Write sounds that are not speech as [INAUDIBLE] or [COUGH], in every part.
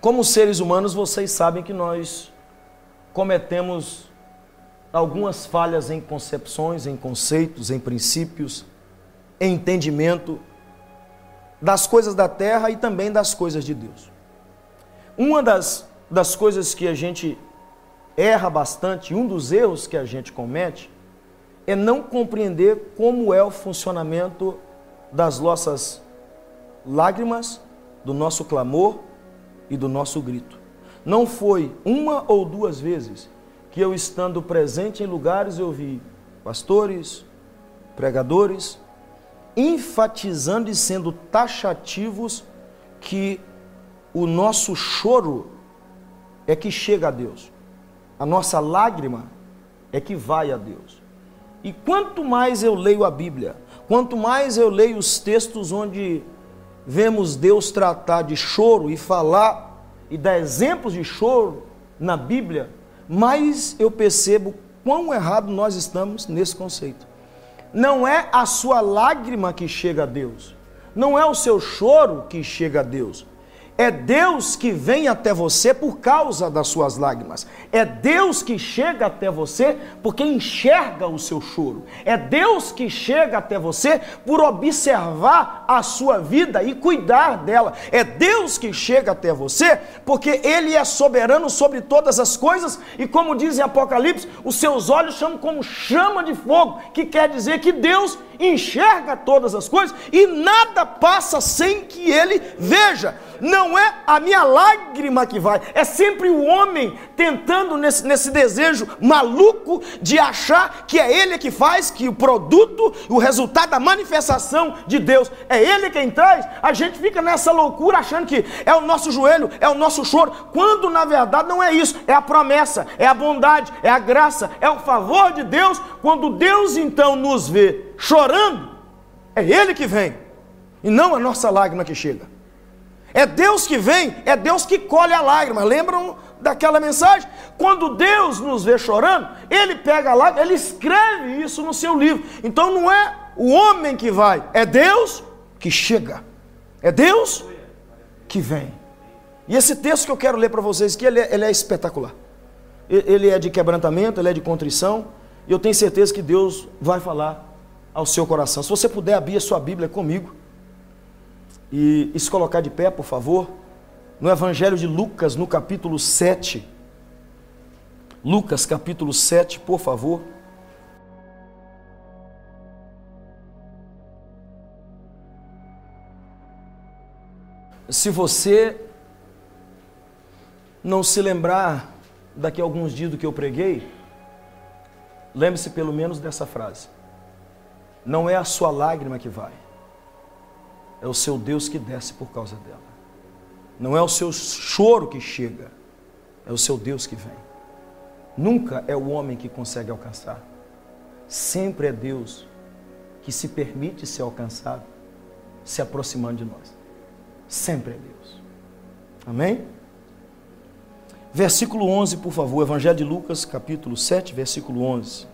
Como seres humanos, vocês sabem que nós cometemos algumas falhas em concepções, em conceitos, em princípios, em entendimento das coisas da terra e também das coisas de Deus. Uma das, das coisas que a gente erra bastante, um dos erros que a gente comete, é não compreender como é o funcionamento das nossas lágrimas, do nosso clamor e do nosso grito. Não foi uma ou duas vezes que eu, estando presente em lugares, eu vi pastores, pregadores, enfatizando e sendo taxativos que o nosso choro é que chega a Deus, a nossa lágrima é que vai a Deus. E quanto mais eu leio a Bíblia, quanto mais eu leio os textos onde vemos Deus tratar de choro e falar e dar exemplos de choro na Bíblia, mais eu percebo quão errado nós estamos nesse conceito. Não é a sua lágrima que chega a Deus, não é o seu choro que chega a Deus, é Deus que vem até você por causa das suas lágrimas. É Deus que chega até você porque enxerga o seu choro. É Deus que chega até você por observar a sua vida e cuidar dela. É Deus que chega até você porque Ele é soberano sobre todas as coisas e, como diz em Apocalipse, os seus olhos chamam como chama de fogo, que quer dizer que Deus enxerga todas as coisas e nada passa sem que Ele veja não é a minha lágrima que vai, é sempre o homem tentando nesse, nesse desejo maluco de achar que é ele que faz, que o produto, o resultado da manifestação de Deus é ele quem traz. A gente fica nessa loucura achando que é o nosso joelho, é o nosso choro, quando na verdade não é isso, é a promessa, é a bondade, é a graça, é o favor de Deus. Quando Deus então nos vê chorando, é ele que vem e não a nossa lágrima que chega. É Deus que vem, é Deus que colhe a lágrima. Lembram daquela mensagem? Quando Deus nos vê chorando, Ele pega a lágrima, Ele escreve isso no seu livro. Então não é o homem que vai, é Deus que chega. É Deus que vem. E esse texto que eu quero ler para vocês aqui, ele é, ele é espetacular. Ele é de quebrantamento, ele é de contrição. E eu tenho certeza que Deus vai falar ao seu coração. Se você puder abrir a sua Bíblia comigo e, e se colocar de pé, por favor, no Evangelho de Lucas, no capítulo 7. Lucas, capítulo 7, por favor. Se você não se lembrar daqui a alguns dias do que eu preguei, lembre-se pelo menos dessa frase: Não é a sua lágrima que vai é o seu Deus que desce por causa dela. Não é o seu choro que chega, é o seu Deus que vem. Nunca é o homem que consegue alcançar. Sempre é Deus que se permite ser alcançado, se aproximando de nós. Sempre é Deus. Amém? Versículo 11, por favor, Evangelho de Lucas, capítulo 7, versículo 11.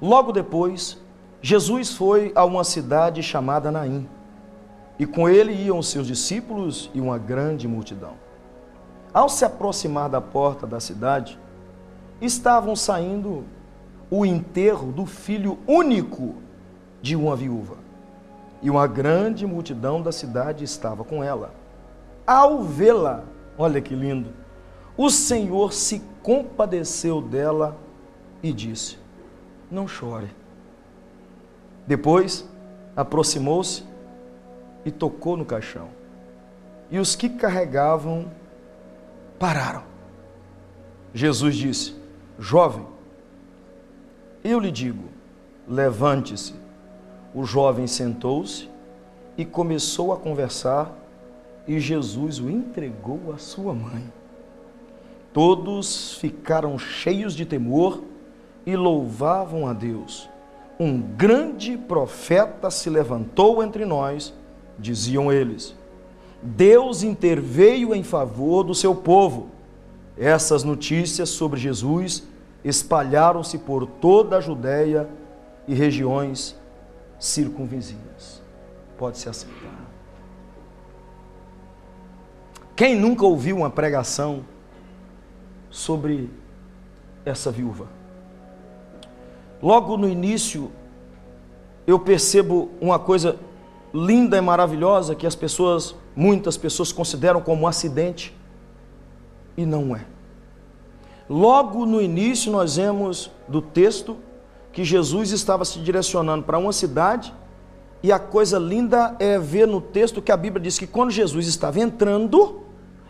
Logo depois, Jesus foi a uma cidade chamada Naim, e com ele iam seus discípulos e uma grande multidão. Ao se aproximar da porta da cidade, estavam saindo o enterro do filho único de uma viúva, e uma grande multidão da cidade estava com ela. Ao vê-la, olha que lindo, o Senhor se compadeceu dela e disse: não chore. Depois aproximou-se e tocou no caixão. E os que carregavam pararam. Jesus disse: Jovem, eu lhe digo, levante-se. O jovem sentou-se e começou a conversar, e Jesus o entregou à sua mãe. Todos ficaram cheios de temor e louvavam a Deus. Um grande profeta se levantou entre nós, diziam eles. Deus interveio em favor do seu povo. Essas notícias sobre Jesus espalharam-se por toda a Judéia e regiões circunvizinhas. pode se aceitar. Quem nunca ouviu uma pregação sobre essa viúva? Logo no início, eu percebo uma coisa linda e maravilhosa que as pessoas, muitas pessoas consideram como um acidente e não é. Logo no início nós vemos do texto que Jesus estava se direcionando para uma cidade e a coisa linda é ver no texto que a Bíblia diz que quando Jesus estava entrando,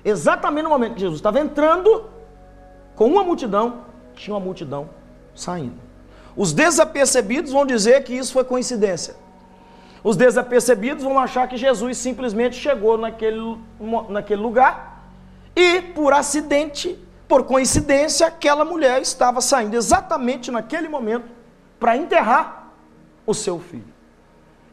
exatamente no momento que Jesus estava entrando, com uma multidão, tinha uma multidão saindo. Os desapercebidos vão dizer que isso foi coincidência. Os desapercebidos vão achar que Jesus simplesmente chegou naquele, naquele lugar e, por acidente, por coincidência, aquela mulher estava saindo exatamente naquele momento para enterrar o seu filho.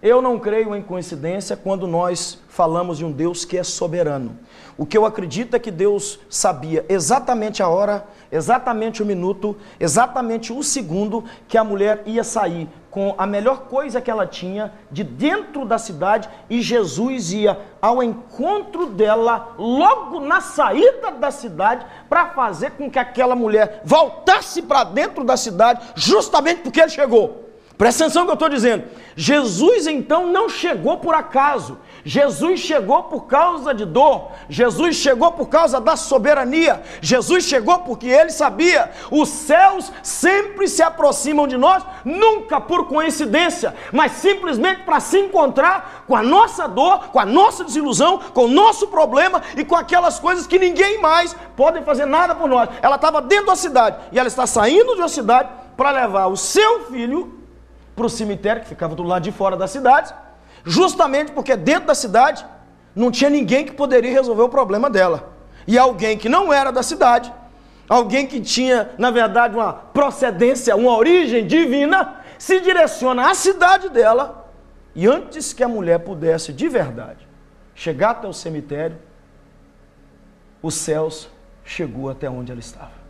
Eu não creio em coincidência quando nós falamos de um Deus que é soberano. O que eu acredito é que Deus sabia exatamente a hora, exatamente o minuto, exatamente o segundo que a mulher ia sair com a melhor coisa que ela tinha de dentro da cidade e Jesus ia ao encontro dela logo na saída da cidade para fazer com que aquela mulher voltasse para dentro da cidade, justamente porque ele chegou. Presta atenção no que eu estou dizendo. Jesus então não chegou por acaso. Jesus chegou por causa de dor. Jesus chegou por causa da soberania. Jesus chegou porque ele sabia. Os céus sempre se aproximam de nós, nunca por coincidência, mas simplesmente para se encontrar com a nossa dor, com a nossa desilusão, com o nosso problema e com aquelas coisas que ninguém mais pode fazer nada por nós. Ela estava dentro da cidade e ela está saindo de uma cidade para levar o seu filho para o cemitério que ficava do lado de fora da cidade, justamente porque dentro da cidade não tinha ninguém que poderia resolver o problema dela. E alguém que não era da cidade, alguém que tinha, na verdade, uma procedência, uma origem divina, se direciona à cidade dela, e antes que a mulher pudesse de verdade chegar até o cemitério, os céus chegou até onde ela estava.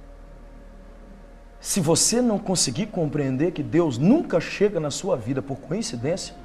Se você não conseguir compreender que Deus nunca chega na sua vida por coincidência,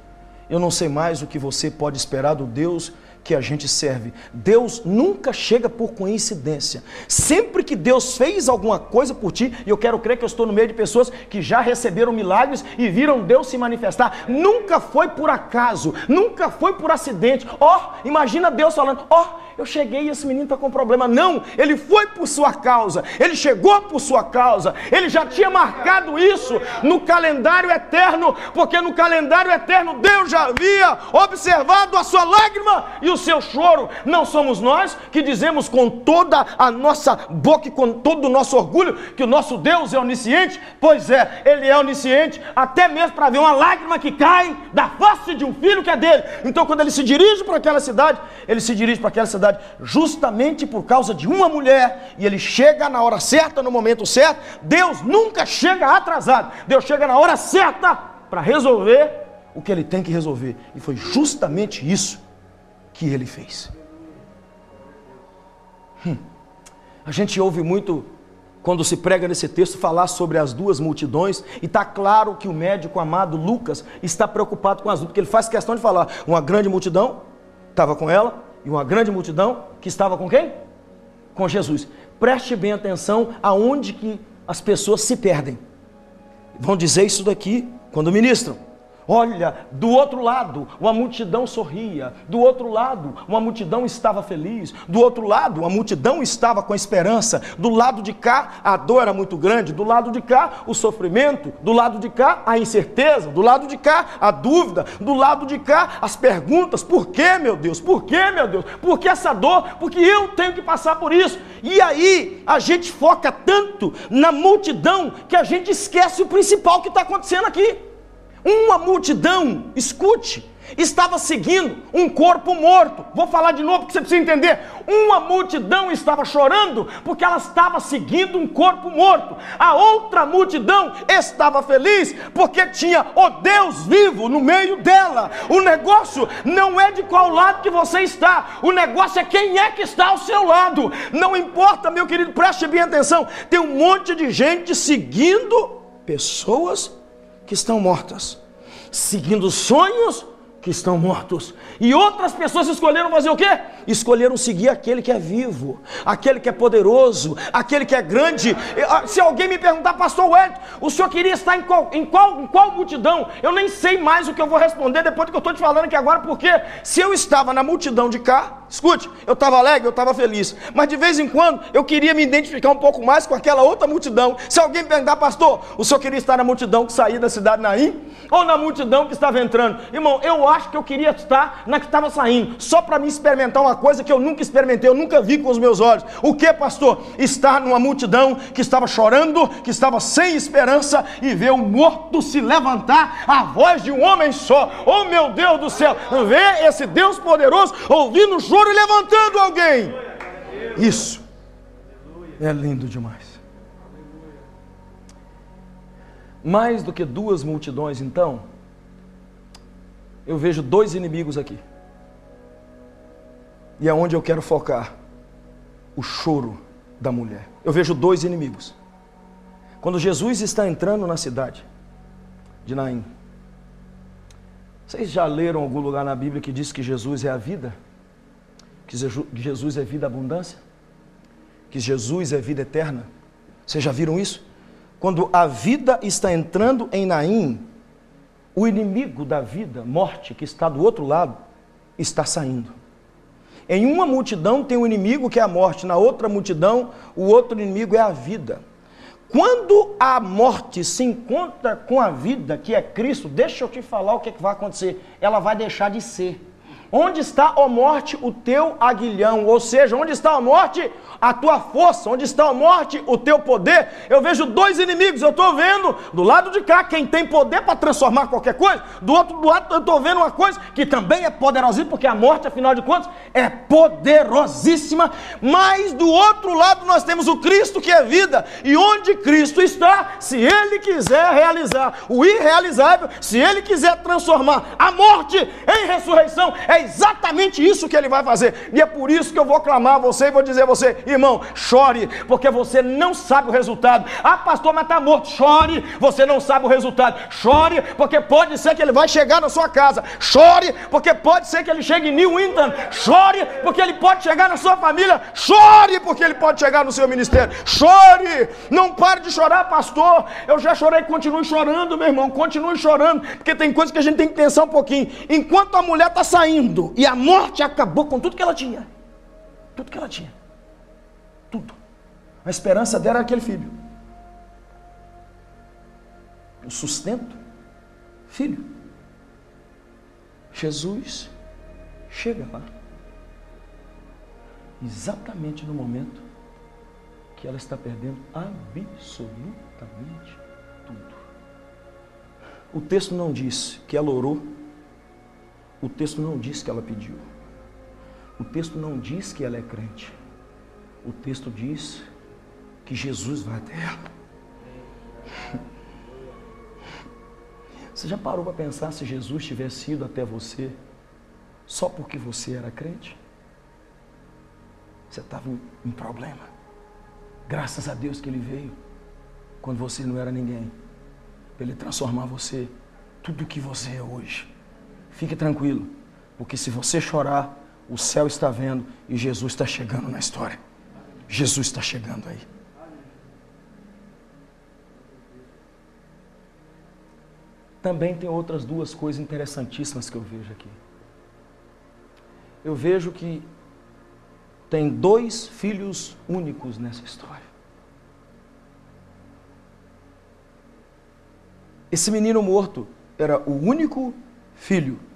eu não sei mais o que você pode esperar do Deus que a gente serve. Deus nunca chega por coincidência. Sempre que Deus fez alguma coisa por ti, e eu quero crer que eu estou no meio de pessoas que já receberam milagres e viram Deus se manifestar, nunca foi por acaso, nunca foi por acidente. Ó, oh, imagina Deus falando: ó, oh, eu cheguei e esse menino está com problema. Não, ele foi por sua causa, ele chegou por sua causa, ele já tinha marcado isso no calendário eterno, porque no calendário eterno Deus já havia observado a sua lágrima e o seu choro. Não somos nós que dizemos com toda a nossa boca e com todo o nosso orgulho que o nosso Deus é onisciente? Pois é, ele é onisciente, até mesmo para ver uma lágrima que cai da face de um filho que é dele. Então, quando ele se dirige para aquela cidade, ele se dirige para aquela cidade justamente por causa de uma mulher, e ele chega na hora certa, no momento certo. Deus nunca chega atrasado, Deus chega na hora certa para resolver o que ele tem que resolver, e foi justamente isso que ele fez. Hum. A gente ouve muito quando se prega nesse texto, falar sobre as duas multidões, e está claro que o médico amado Lucas está preocupado com as duas, porque ele faz questão de falar: uma grande multidão estava com ela, e uma grande multidão que estava com quem? Com Jesus. Preste bem atenção aonde que as pessoas se perdem. Vão dizer isso daqui quando ministram. Olha, do outro lado, uma multidão sorria, do outro lado, uma multidão estava feliz, do outro lado, uma multidão estava com esperança, do lado de cá, a dor era muito grande, do lado de cá, o sofrimento, do lado de cá, a incerteza, do lado de cá, a dúvida, do lado de cá, as perguntas: por que, meu Deus? Por que, meu Deus? Por que essa dor? Porque eu tenho que passar por isso. E aí, a gente foca tanto na multidão que a gente esquece o principal que está acontecendo aqui. Uma multidão, escute, estava seguindo um corpo morto. Vou falar de novo porque você precisa entender. Uma multidão estava chorando porque ela estava seguindo um corpo morto. A outra multidão estava feliz porque tinha o Deus vivo no meio dela. O negócio não é de qual lado que você está, o negócio é quem é que está ao seu lado. Não importa, meu querido, preste bem atenção. Tem um monte de gente seguindo pessoas que estão mortas, seguindo sonhos que estão mortos. E outras pessoas escolheram fazer o quê? Escolheram seguir aquele que é vivo, aquele que é poderoso, aquele que é grande. Ah, se alguém me perguntar, pastor Wellington, o senhor queria estar em qual, em qual, em qual multidão? Eu nem sei mais o que eu vou responder depois do que eu estou te falando aqui agora, porque se eu estava na multidão de cá, escute, eu estava alegre, eu estava feliz, mas de vez em quando eu queria me identificar um pouco mais com aquela outra multidão. Se alguém perguntar, pastor, o senhor queria estar na multidão que saía da cidade Naim? Ou na multidão que estava entrando? Irmão, eu acho que eu queria estar na que estava saindo, só para me experimentar uma coisa que eu nunca experimentei, eu nunca vi com os meus olhos. O que, pastor? Estar numa multidão que estava chorando, que estava sem esperança e ver um morto se levantar, a voz de um homem só. Oh meu Deus do céu, ver esse Deus poderoso ouvindo o choro e levantando alguém. Isso é lindo demais. Mais do que duas multidões, então, eu vejo dois inimigos aqui. E é onde eu quero focar: o choro da mulher. Eu vejo dois inimigos. Quando Jesus está entrando na cidade de Naim, vocês já leram algum lugar na Bíblia que diz que Jesus é a vida? Que Jesus é vida abundância? Que Jesus é vida eterna? Vocês já viram isso? Quando a vida está entrando em Naim, o inimigo da vida, morte, que está do outro lado, está saindo. Em uma multidão tem um inimigo que é a morte, na outra multidão, o outro inimigo é a vida. Quando a morte se encontra com a vida, que é Cristo, deixa eu te falar o que, é que vai acontecer. Ela vai deixar de ser. Onde está, ó morte, o teu aguilhão? Ou seja, onde está a morte, a tua força? Onde está a morte, o teu poder? Eu vejo dois inimigos, eu estou vendo do lado de cá quem tem poder para transformar qualquer coisa, do outro lado eu estou vendo uma coisa que também é poderosíssima, porque a morte, afinal de contas, é poderosíssima, mas do outro lado nós temos o Cristo que é vida, e onde Cristo está, se Ele quiser realizar o irrealizável, se Ele quiser transformar a morte em ressurreição, é exatamente isso que ele vai fazer. E é por isso que eu vou clamar a você e vou dizer a você, irmão, chore, porque você não sabe o resultado. Ah, pastor, mas está morto. Chore, você não sabe o resultado. Chore, porque pode ser que ele vai chegar na sua casa. Chore, porque pode ser que ele chegue em New Winton. Chore, porque ele pode chegar na sua família. Chore, porque ele pode chegar no seu ministério. Chore, não pare de chorar, pastor. Eu já chorei, continue chorando, meu irmão. Continue chorando, porque tem coisas que a gente tem que pensar um pouquinho. Enquanto a mulher está saindo, e a morte acabou com tudo que ela tinha. Tudo que ela tinha. Tudo. A esperança dela era aquele filho. O sustento, filho. Jesus chega lá. Exatamente no momento que ela está perdendo absolutamente tudo. O texto não diz que ela orou o texto não diz que ela pediu. O texto não diz que ela é crente. O texto diz que Jesus vai até ela. [LAUGHS] Você já parou para pensar se Jesus tivesse ido até você só porque você era crente? Você estava em problema. Graças a Deus que ele veio quando você não era ninguém. Para ele transformar você tudo o que você é hoje. Fique tranquilo, porque se você chorar, o céu está vendo e Jesus está chegando na história. Jesus está chegando aí. Também tem outras duas coisas interessantíssimas que eu vejo aqui. Eu vejo que tem dois filhos únicos nessa história. Esse menino morto era o único filho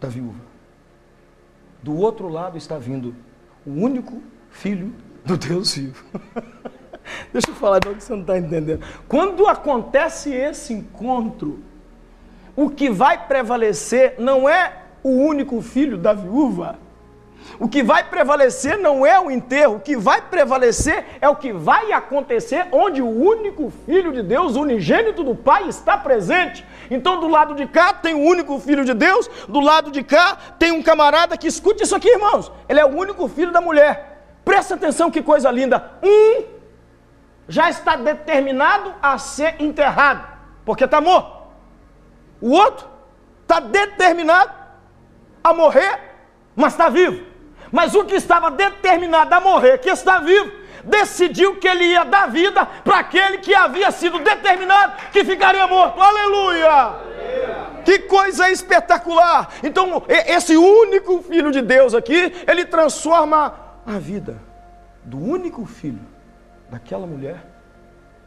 da viúva. Do outro lado está vindo o único filho do Deus vivo. [LAUGHS] Deixa eu falar de que você não está entendendo. Quando acontece esse encontro, o que vai prevalecer não é o único filho da viúva, o que vai prevalecer não é o enterro, o que vai prevalecer é o que vai acontecer onde o único Filho de Deus, unigênito do Pai, está presente. Então, do lado de cá tem o único Filho de Deus, do lado de cá tem um camarada que escute isso aqui, irmãos. Ele é o único filho da mulher. Presta atenção que coisa linda. Um já está determinado a ser enterrado, porque está morto. O outro está determinado a morrer, mas está vivo. Mas o que estava determinado a morrer, que está vivo, decidiu que ele ia dar vida para aquele que havia sido determinado que ficaria morto. Aleluia! Que coisa espetacular! Então, esse único filho de Deus aqui, ele transforma a vida do único filho daquela mulher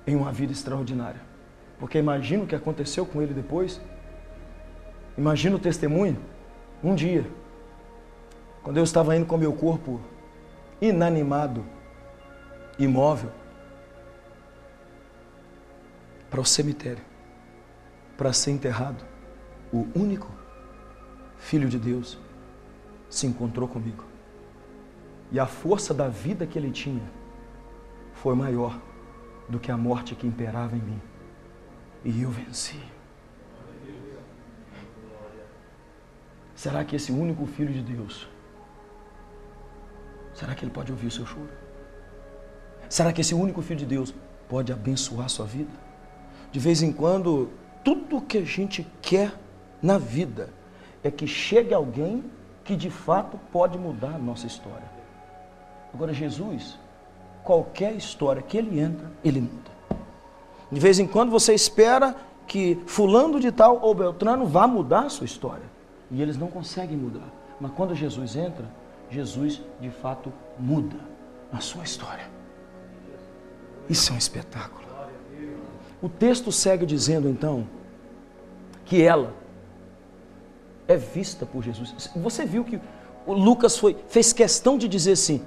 em uma vida extraordinária. Porque imagina o que aconteceu com ele depois. Imagina o testemunho. Um dia, quando eu estava indo com meu corpo inanimado, imóvel, para o cemitério, para ser enterrado, o único Filho de Deus se encontrou comigo. E a força da vida que ele tinha foi maior do que a morte que imperava em mim. E eu venci. Será que esse único Filho de Deus, será que ele pode ouvir o seu choro? Será que esse único Filho de Deus pode abençoar a sua vida? De vez em quando, tudo que a gente quer na vida é que chegue alguém que de fato pode mudar a nossa história. Agora, Jesus, qualquer história que ele entra, ele muda. De vez em quando você espera que fulano de tal ou Beltrano vá mudar a sua história. E eles não conseguem mudar. Mas quando Jesus entra, Jesus de fato muda a sua história. Isso é um espetáculo. O texto segue dizendo então que ela é vista por Jesus. Você viu que o Lucas foi, fez questão de dizer assim: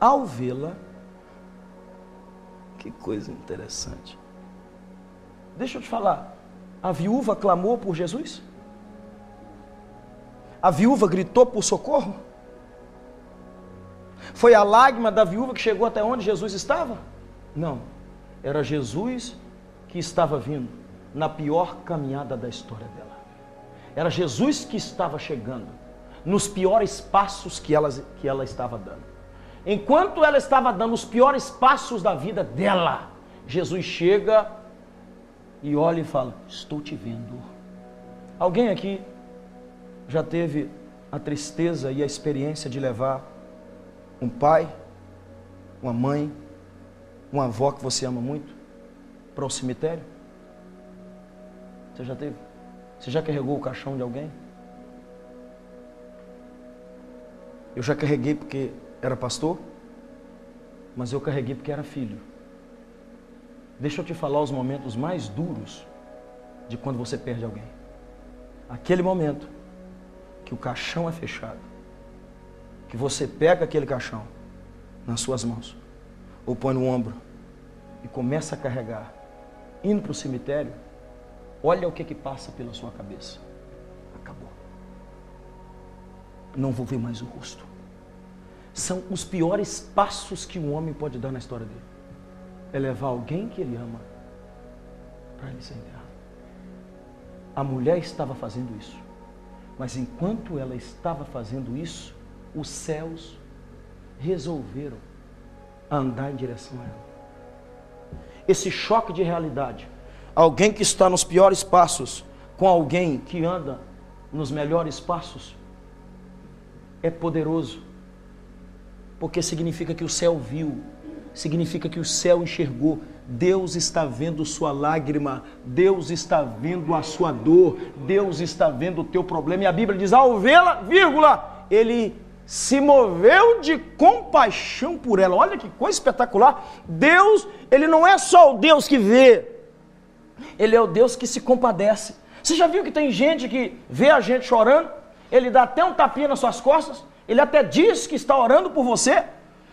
ao vê-la, que coisa interessante. Deixa eu te falar, a viúva clamou por Jesus? A viúva gritou por socorro? Foi a lágrima da viúva que chegou até onde Jesus estava? Não. Era Jesus que estava vindo na pior caminhada da história dela. Era Jesus que estava chegando nos piores passos que ela, que ela estava dando. Enquanto ela estava dando os piores passos da vida dela, Jesus chega e olha e fala: Estou te vendo. Alguém aqui já teve a tristeza e a experiência de levar um pai, uma mãe, uma avó que você ama muito para o cemitério? Você já teve? Você já carregou o caixão de alguém? Eu já carreguei porque era pastor, mas eu carreguei porque era filho. Deixa eu te falar os momentos mais duros de quando você perde alguém. Aquele momento que o caixão é fechado, que você pega aquele caixão nas suas mãos, ou põe no ombro e começa a carregar, indo para o cemitério, olha o que que passa pela sua cabeça. Acabou. Não vou ver mais o rosto são os piores passos que um homem pode dar na história dele. É levar alguém que ele ama para ele ser enterrado. A mulher estava fazendo isso. Mas enquanto ela estava fazendo isso, os céus resolveram andar em direção a ela. Esse choque de realidade. Alguém que está nos piores passos com alguém que anda nos melhores passos é poderoso porque significa que o céu viu, significa que o céu enxergou. Deus está vendo sua lágrima, Deus está vendo a sua dor, Deus está vendo o teu problema. E a Bíblia diz: ao vê-la, vírgula, ele se moveu de compaixão por ela. Olha que coisa espetacular. Deus, ele não é só o Deus que vê, ele é o Deus que se compadece. Você já viu que tem gente que vê a gente chorando, ele dá até um tapinha nas suas costas, ele até diz que está orando por você,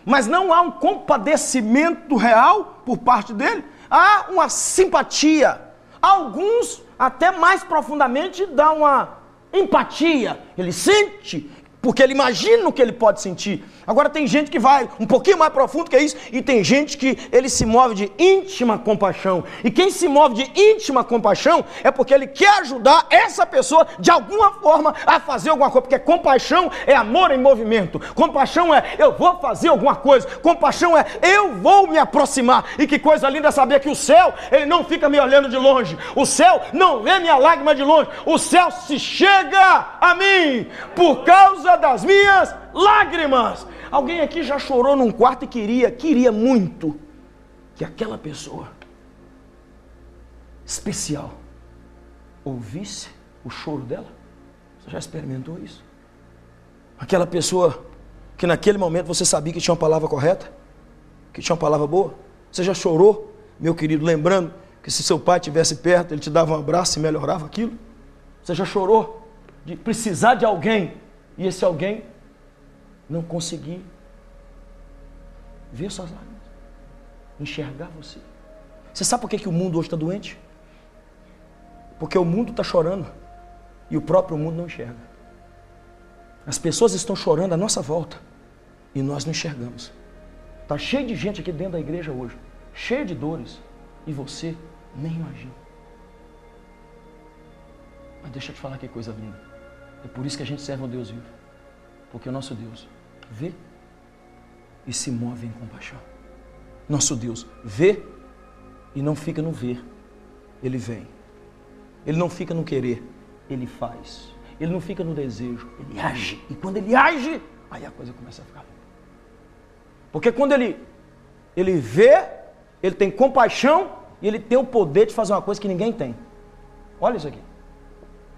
mas não há um compadecimento real por parte dele, há uma simpatia. Alguns, até mais profundamente, dá uma empatia. Ele sente porque ele imagina o que ele pode sentir. Agora tem gente que vai um pouquinho mais profundo que isso, e tem gente que ele se move de íntima compaixão. E quem se move de íntima compaixão é porque ele quer ajudar essa pessoa de alguma forma a fazer alguma coisa, porque compaixão é amor em movimento. Compaixão é eu vou fazer alguma coisa. Compaixão é eu vou me aproximar. E que coisa linda saber que o céu, ele não fica me olhando de longe. O céu não vê minha lágrima de longe. O céu se chega a mim por causa das minhas lágrimas. Alguém aqui já chorou num quarto e queria, queria muito que aquela pessoa especial ouvisse o choro dela? Você já experimentou isso? Aquela pessoa que naquele momento você sabia que tinha uma palavra correta, que tinha uma palavra boa. Você já chorou, meu querido, lembrando que se seu pai estivesse perto, ele te dava um abraço e melhorava aquilo? Você já chorou de precisar de alguém e esse alguém não conseguir ver suas lágrimas, enxergar você. Você sabe por que, que o mundo hoje está doente? Porque o mundo está chorando e o próprio mundo não enxerga. As pessoas estão chorando à nossa volta e nós não enxergamos. Está cheio de gente aqui dentro da igreja hoje, cheio de dores, e você nem imagina. Mas deixa eu te falar que coisa linda. É por isso que a gente serve um Deus vivo. Porque o nosso Deus vê e se move em compaixão. Nosso Deus vê e não fica no ver, ele vem. Ele não fica no querer, ele faz. Ele não fica no desejo, ele age. E quando ele age, aí a coisa começa a ficar louca. Porque quando ele, ele vê, ele tem compaixão e ele tem o poder de fazer uma coisa que ninguém tem. Olha isso aqui.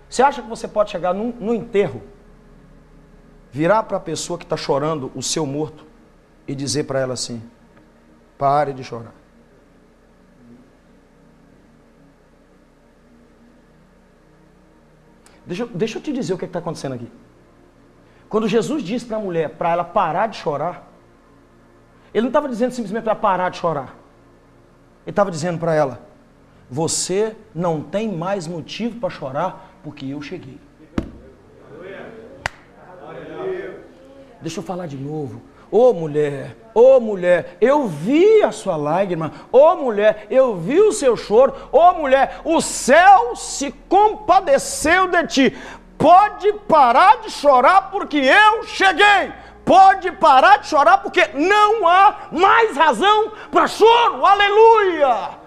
Você acha que você pode chegar num, no enterro, virar para a pessoa que está chorando o seu morto e dizer para ela assim: pare de chorar. Deixa, deixa eu te dizer o que está acontecendo aqui. Quando Jesus disse para a mulher para ela parar de chorar, ele não estava dizendo simplesmente para parar de chorar. Ele estava dizendo para ela: Você não tem mais motivo para chorar porque eu cheguei. Deixa eu falar de novo. Ô oh, mulher, ô oh, mulher, eu vi a sua lágrima. Ô oh, mulher, eu vi o seu choro. Ô mulher, o céu se compadeceu de ti. Pode parar de chorar porque eu cheguei. Pode parar de chorar porque não há mais razão para choro. Aleluia!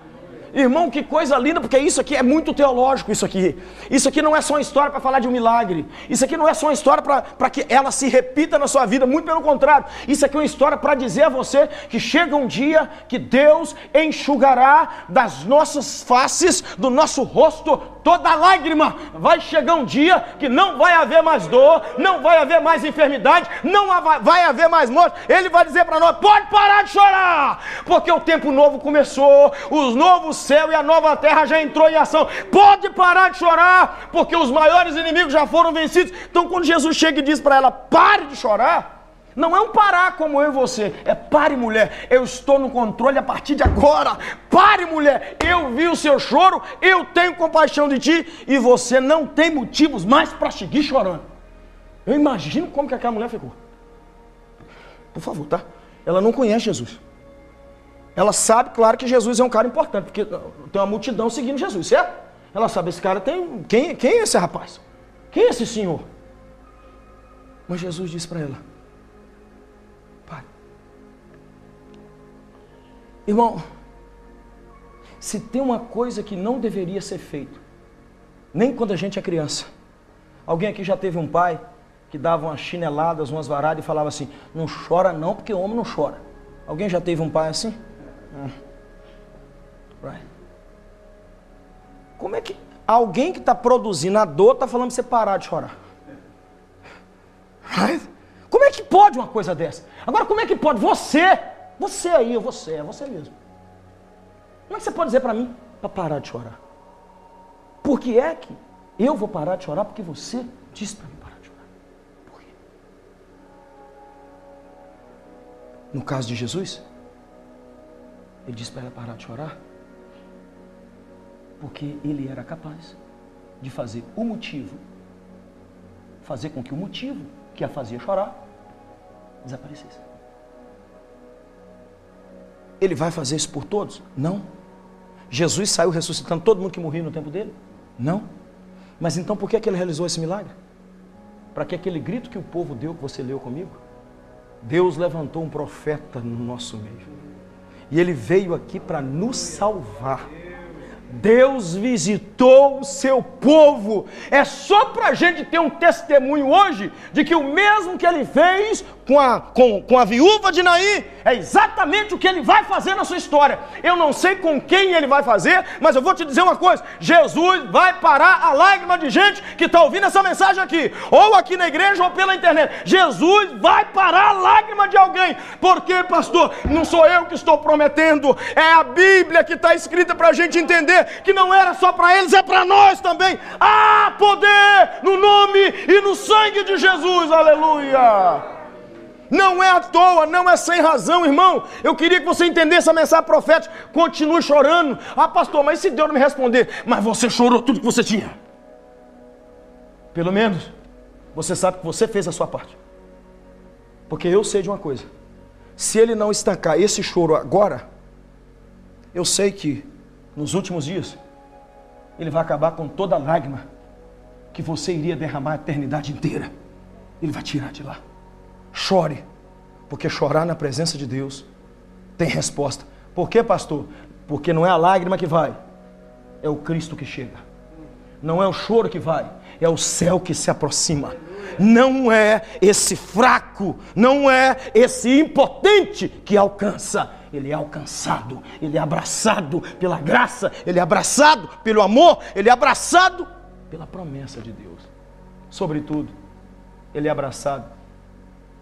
Irmão, que coisa linda, porque isso aqui é muito teológico, isso aqui. Isso aqui não é só uma história para falar de um milagre. Isso aqui não é só uma história para que ela se repita na sua vida, muito pelo contrário. Isso aqui é uma história para dizer a você que chega um dia que Deus enxugará das nossas faces, do nosso rosto, toda lágrima. Vai chegar um dia que não vai haver mais dor, não vai haver mais enfermidade, não vai haver mais morte. Ele vai dizer para nós: pode parar de chorar, porque o tempo novo começou, os novos céu e a nova terra já entrou em ação. Pode parar de chorar, porque os maiores inimigos já foram vencidos. Então, quando Jesus chega e diz para ela: pare de chorar. Não é um parar como eu e você, é pare, mulher. Eu estou no controle a partir de agora. Pare, mulher. Eu vi o seu choro, eu tenho compaixão de ti e você não tem motivos mais para seguir chorando. Eu imagino como que aquela mulher ficou. Por favor, tá? Ela não conhece Jesus. Ela sabe, claro, que Jesus é um cara importante, porque tem uma multidão seguindo Jesus, certo? Ela sabe, esse cara tem. Quem, quem é esse rapaz? Quem é esse senhor? Mas Jesus disse para ela: Irmão, se tem uma coisa que não deveria ser feita, nem quando a gente é criança. Alguém aqui já teve um pai que dava umas chineladas, umas varadas e falava assim: Não chora não, porque o homem não chora. Alguém já teve um pai assim? Right. Como é que alguém que está produzindo a dor está falando para você parar de chorar? Right? Como é que pode uma coisa dessa? Agora, como é que pode você, você aí, você, é você mesmo. Como é que você pode dizer para mim para parar de chorar? Por que é que eu vou parar de chorar? Porque você disse para mim parar de chorar. Por quê? No caso de Jesus, ele disse para ela parar de chorar. Porque ele era capaz de fazer o motivo, fazer com que o motivo que a fazia chorar desaparecesse. Ele vai fazer isso por todos? Não. Jesus saiu ressuscitando todo mundo que morria no tempo dele? Não. Mas então por que, é que ele realizou esse milagre? Para que aquele grito que o povo deu, que você leu comigo? Deus levantou um profeta no nosso meio. E ele veio aqui para nos salvar. Deus visitou o seu povo. É só para a gente ter um testemunho hoje de que o mesmo que ele fez com a, com, com a viúva de Naí é exatamente o que ele vai fazer na sua história. Eu não sei com quem ele vai fazer, mas eu vou te dizer uma coisa: Jesus vai parar a lágrima de gente que está ouvindo essa mensagem aqui, ou aqui na igreja ou pela internet. Jesus vai parar a lágrima de alguém. Por quê, pastor? Não sou eu que estou prometendo, é a Bíblia que está escrita para a gente entender que não era só para eles, é para nós também. Há poder no nome e no sangue de Jesus, aleluia. Não é à toa, não é sem razão, irmão. Eu queria que você entendesse a mensagem profética. Continue chorando. Ah, pastor, mas se Deus não me responder? Mas você chorou tudo que você tinha. Pelo menos você sabe que você fez a sua parte. Porque eu sei de uma coisa: se ele não estancar esse choro agora, eu sei que nos últimos dias, ele vai acabar com toda a lágrima que você iria derramar a eternidade inteira. Ele vai tirar de lá. Chore, porque chorar na presença de Deus tem resposta. Por quê, pastor? Porque não é a lágrima que vai, é o Cristo que chega. Não é o choro que vai, é o céu que se aproxima. Não é esse fraco, não é esse impotente que alcança, ele é alcançado, ele é abraçado pela graça, ele é abraçado pelo amor, ele é abraçado pela promessa de Deus. Sobretudo, ele é abraçado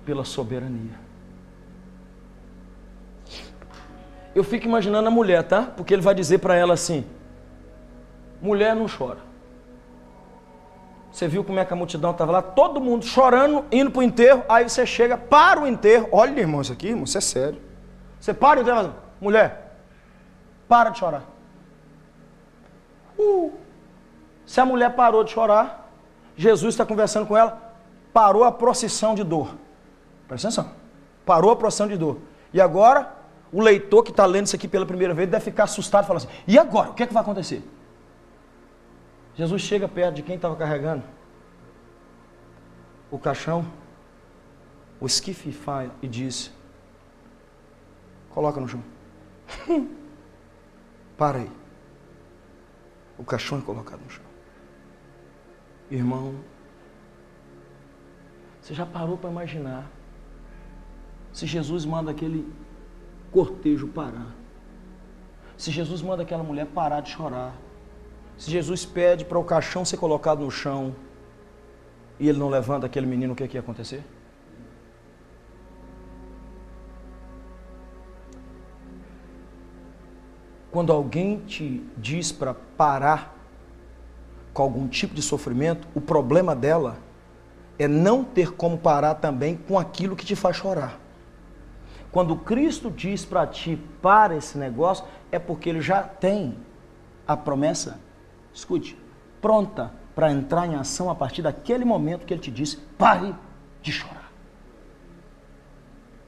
pela soberania. Eu fico imaginando a mulher, tá? Porque ele vai dizer para ela assim: mulher não chora. Você viu como é que a multidão estava lá? Todo mundo chorando, indo para o enterro. Aí você chega para o enterro. Olha, irmão, isso aqui, irmão, isso é sério. Você para o enterro mulher, para de chorar. Uh, se a mulher parou de chorar, Jesus está conversando com ela, parou a procissão de dor. Presta atenção. Parou a procissão de dor. E agora, o leitor que está lendo isso aqui pela primeira vez deve ficar assustado e falar assim: e agora? O que é que vai acontecer? Jesus chega perto de quem estava carregando o caixão, o esquife e diz: Coloca no chão. [LAUGHS] Para aí. O caixão é colocado no chão. Irmão, você já parou para imaginar se Jesus manda aquele cortejo parar. Se Jesus manda aquela mulher parar de chorar. Se Jesus pede para o caixão ser colocado no chão e ele não levanta aquele menino, o que, é que ia acontecer? Quando alguém te diz para parar com algum tipo de sofrimento, o problema dela é não ter como parar também com aquilo que te faz chorar. Quando Cristo diz para ti, para esse negócio, é porque ele já tem a promessa, escute, pronta para entrar em ação a partir daquele momento que ele te disse, pare de chorar.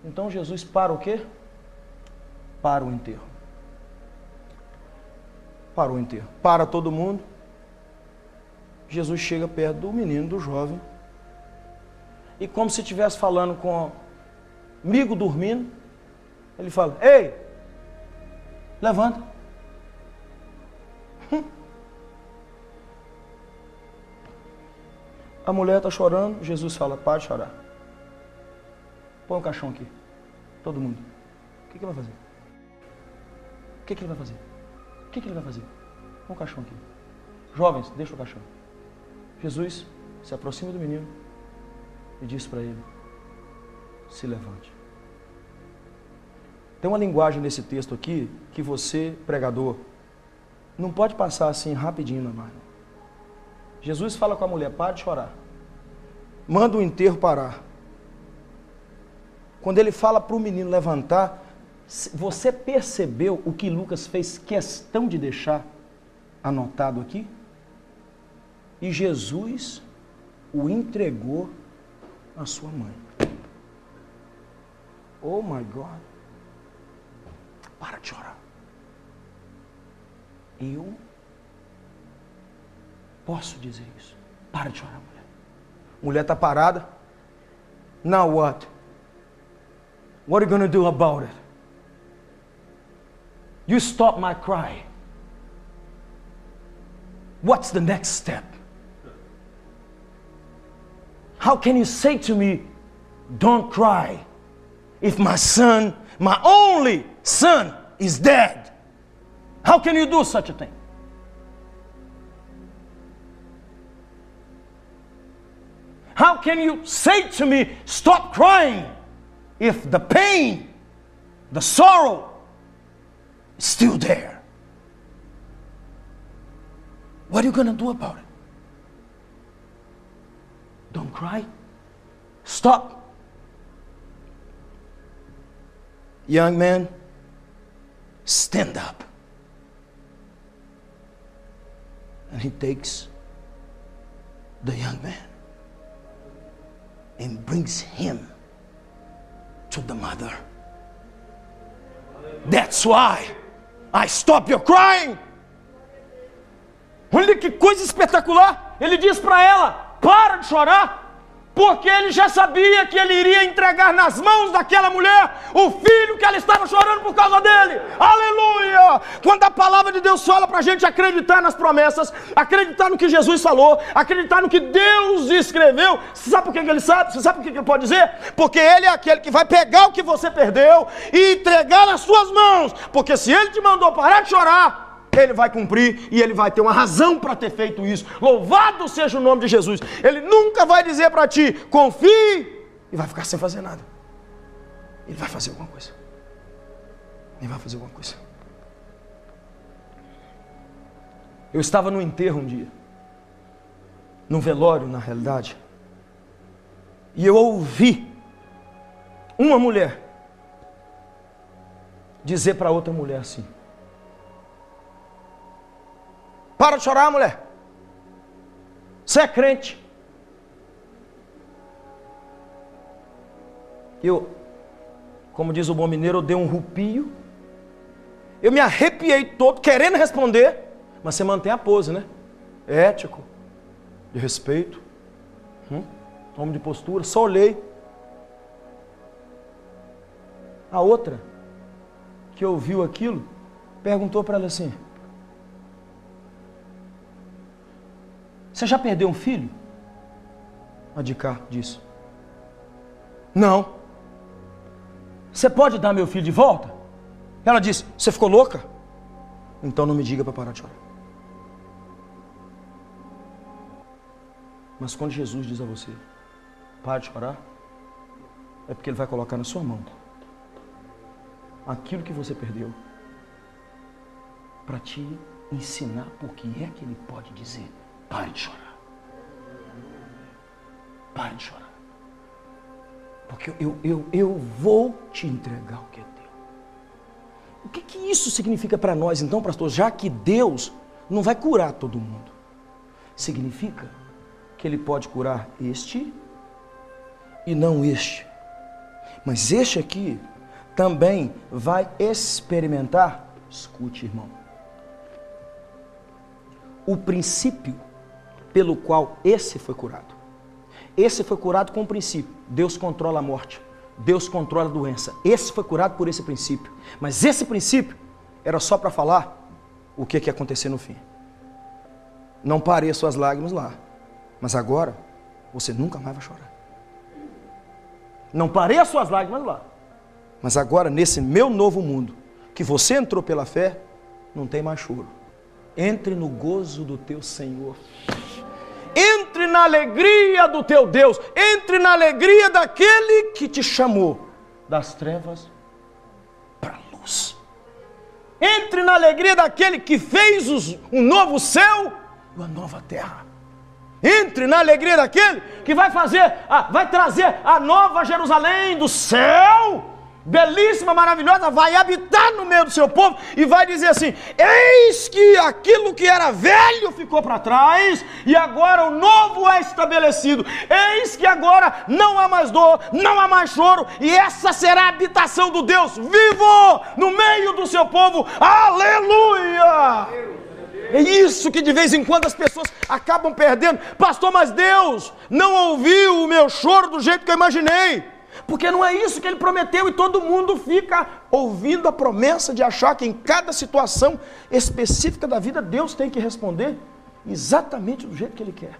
Então Jesus para o quê? Para o enterro. Para o enterro. Para todo mundo. Jesus chega perto do menino, do jovem. E como se estivesse falando com amigo dormindo, ele fala: Ei, levanta. A mulher está chorando, Jesus fala: Pare de chorar. Põe um caixão aqui. Todo mundo. O que, que ele vai fazer? O que, que ele vai fazer? O que, que ele vai fazer? Põe um caixão aqui. Jovens, deixa o caixão. Jesus se aproxima do menino e diz para ele: Se levante. Tem uma linguagem nesse texto aqui que você, pregador, não pode passar assim rapidinho na mão. Jesus fala com a mulher: pare de chorar. Manda o enterro parar. Quando ele fala para o menino levantar, você percebeu o que Lucas fez questão de deixar anotado aqui? E Jesus o entregou na sua mãe. Oh my God. Para de chorar. Eu posso dizer isso. Para de chorar, mulher. Mulher está parada. Now what? What are you going to do about it? You stop my cry. What's the next step? How can you say to me, don't cry, if my son, my only son, is dead? How can you do such a thing? How can you say to me, stop crying, if the pain, the sorrow is still there? What are you going to do about it? Don't cry. Stop. Young man, stand up. And he takes the young man and brings him to the mother. That's why I stop your crying. Olha que coisa espetacular! Ele diz para ela: para de chorar, porque ele já sabia que ele iria entregar nas mãos daquela mulher o filho que ela estava chorando por causa dele. Aleluia! Quando a palavra de Deus fala para a gente acreditar nas promessas, acreditar no que Jesus falou, acreditar no que Deus escreveu, você sabe por que ele sabe? Você sabe por que ele pode dizer? Porque ele é aquele que vai pegar o que você perdeu e entregar nas suas mãos. Porque se ele te mandou parar de chorar, ele vai cumprir e ele vai ter uma razão para ter feito isso. Louvado seja o nome de Jesus. Ele nunca vai dizer para ti, confie, e vai ficar sem fazer nada. Ele vai fazer alguma coisa. Ele vai fazer alguma coisa. Eu estava no enterro um dia, num velório, na realidade, e eu ouvi uma mulher dizer para outra mulher assim: Para de chorar, mulher. Você é crente. Eu, como diz o bom mineiro, eu dei um rupio. Eu me arrepiei todo, querendo responder, mas você mantém a pose, né? É ético, de respeito, hum? homem de postura. Só olhei. A outra, que ouviu aquilo, perguntou para ela assim: Você já perdeu um filho? A de cá disse: Não. Você pode dar meu filho de volta? Ela disse: Você ficou louca? Então não me diga para parar de chorar. Mas quando Jesus diz a você: Pare de chorar, é porque Ele vai colocar na sua mão aquilo que você perdeu para te ensinar por que é que Ele pode dizer Pare de chorar. Pare de chorar. Porque eu, eu, eu vou te entregar o que é teu. O que, que isso significa para nós, então, pastor? Já que Deus não vai curar todo mundo, significa que Ele pode curar este e não este. Mas este aqui também vai experimentar. Escute, irmão. O princípio pelo qual esse foi curado. Esse foi curado com o princípio: Deus controla a morte, Deus controla a doença. Esse foi curado por esse princípio. Mas esse princípio era só para falar o que, que ia acontecer no fim. Não parei suas lágrimas lá, mas agora você nunca mais vai chorar. Não parei as suas lágrimas lá, mas agora nesse meu novo mundo, que você entrou pela fé, não tem mais choro. Entre no gozo do teu Senhor. Entre na alegria do teu Deus. Entre na alegria daquele que te chamou das trevas para a luz. Entre na alegria daquele que fez os, um novo céu e uma nova terra. Entre na alegria daquele que vai fazer, a, vai trazer a nova Jerusalém do céu belíssima, maravilhosa, vai habitar no meio do seu povo e vai dizer assim: Eis que aquilo que era velho ficou para trás e agora o novo é estabelecido. Eis que agora não há mais dor, não há mais choro e essa será a habitação do Deus vivo no meio do seu povo. Aleluia! É isso que de vez em quando as pessoas acabam perdendo. Pastor, mas Deus não ouviu o meu choro do jeito que eu imaginei. Porque não é isso que ele prometeu e todo mundo fica ouvindo a promessa de achar que em cada situação específica da vida Deus tem que responder exatamente do jeito que ele quer.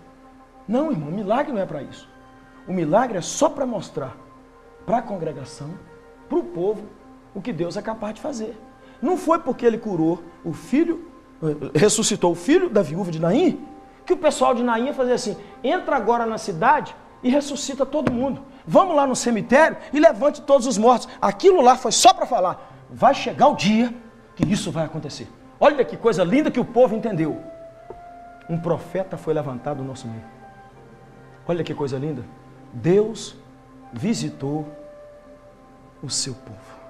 Não, irmão, milagre não é para isso. O milagre é só para mostrar para a congregação, para o povo, o que Deus é capaz de fazer. Não foi porque ele curou o filho, eh, ressuscitou o filho da viúva de Naim, que o pessoal de Naim ia fazer assim: entra agora na cidade e ressuscita todo mundo. Vamos lá no cemitério e levante todos os mortos. Aquilo lá foi só para falar. Vai chegar o dia que isso vai acontecer. Olha que coisa linda que o povo entendeu. Um profeta foi levantado no nosso meio. Olha que coisa linda. Deus visitou o seu povo.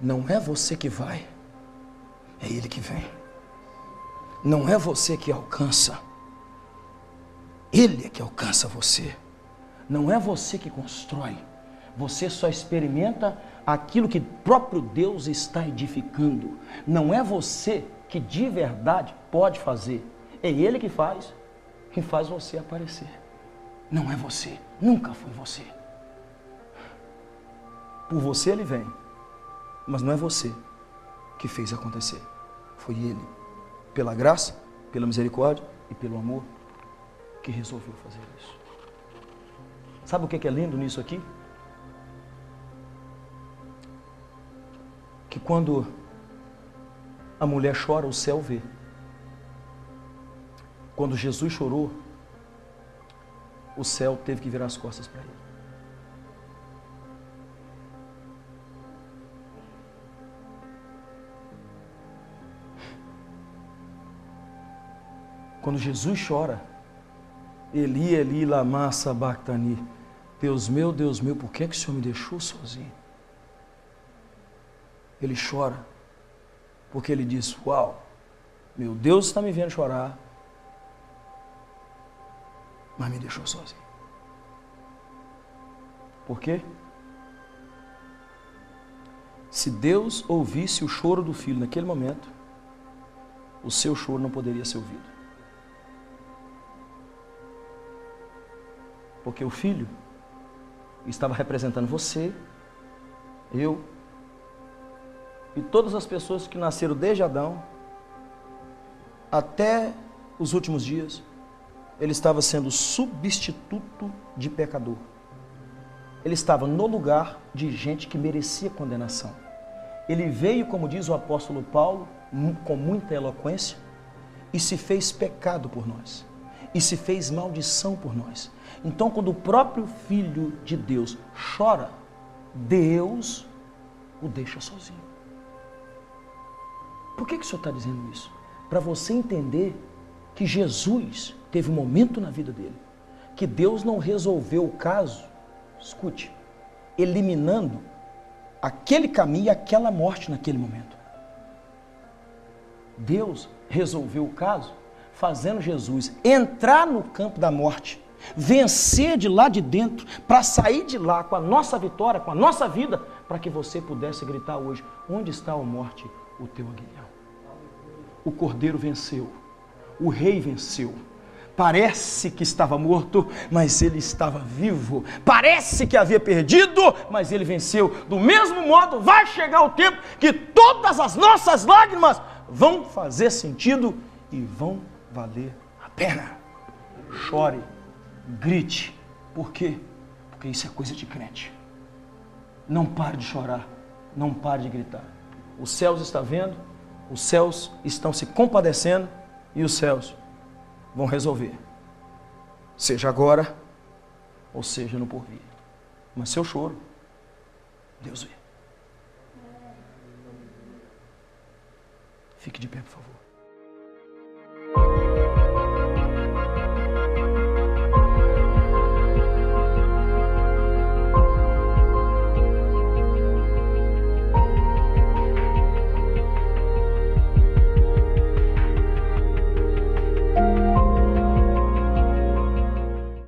Não é você que vai, é Ele que vem. Não é você que alcança ele é que alcança você. Não é você que constrói. Você só experimenta aquilo que próprio Deus está edificando. Não é você que de verdade pode fazer. É Ele que faz e faz você aparecer. Não é você. Nunca foi você. Por você ele vem. Mas não é você que fez acontecer. Foi Ele. Pela graça, pela misericórdia e pelo amor que resolveu fazer isso. Sabe o que é lindo nisso aqui? Que quando a mulher chora, o céu vê. Quando Jesus chorou, o céu teve que virar as costas para ele. Quando Jesus chora, Eli, Eli, lama sabachthani. Deus meu, Deus meu, por que, é que o Senhor me deixou sozinho? Ele chora, porque ele diz: Uau, meu Deus está me vendo chorar, mas me deixou sozinho. Por quê? Se Deus ouvisse o choro do filho naquele momento, o seu choro não poderia ser ouvido. Porque o filho estava representando você, eu e todas as pessoas que nasceram desde Adão até os últimos dias. Ele estava sendo substituto de pecador. Ele estava no lugar de gente que merecia condenação. Ele veio, como diz o apóstolo Paulo, com muita eloquência, e se fez pecado por nós, e se fez maldição por nós, então, quando o próprio Filho de Deus chora, Deus o deixa sozinho. Por que, que o Senhor está dizendo isso? Para você entender que Jesus teve um momento na vida dele que Deus não resolveu o caso, escute, eliminando aquele caminho e aquela morte naquele momento. Deus resolveu o caso fazendo Jesus entrar no campo da morte vencer de lá de dentro, para sair de lá com a nossa vitória, com a nossa vida, para que você pudesse gritar hoje: Onde está a morte, o teu aguilhão? O cordeiro venceu, o rei venceu. Parece que estava morto, mas ele estava vivo. Parece que havia perdido, mas ele venceu. Do mesmo modo, vai chegar o tempo que todas as nossas lágrimas vão fazer sentido e vão valer a pena. Chore grite. Por quê? Porque isso é coisa de crente. Não pare de chorar, não pare de gritar. Os céus estão vendo, os céus estão se compadecendo e os céus vão resolver. Seja agora ou seja no porvir. Mas seu choro, Deus vê. Fique de pé, por favor.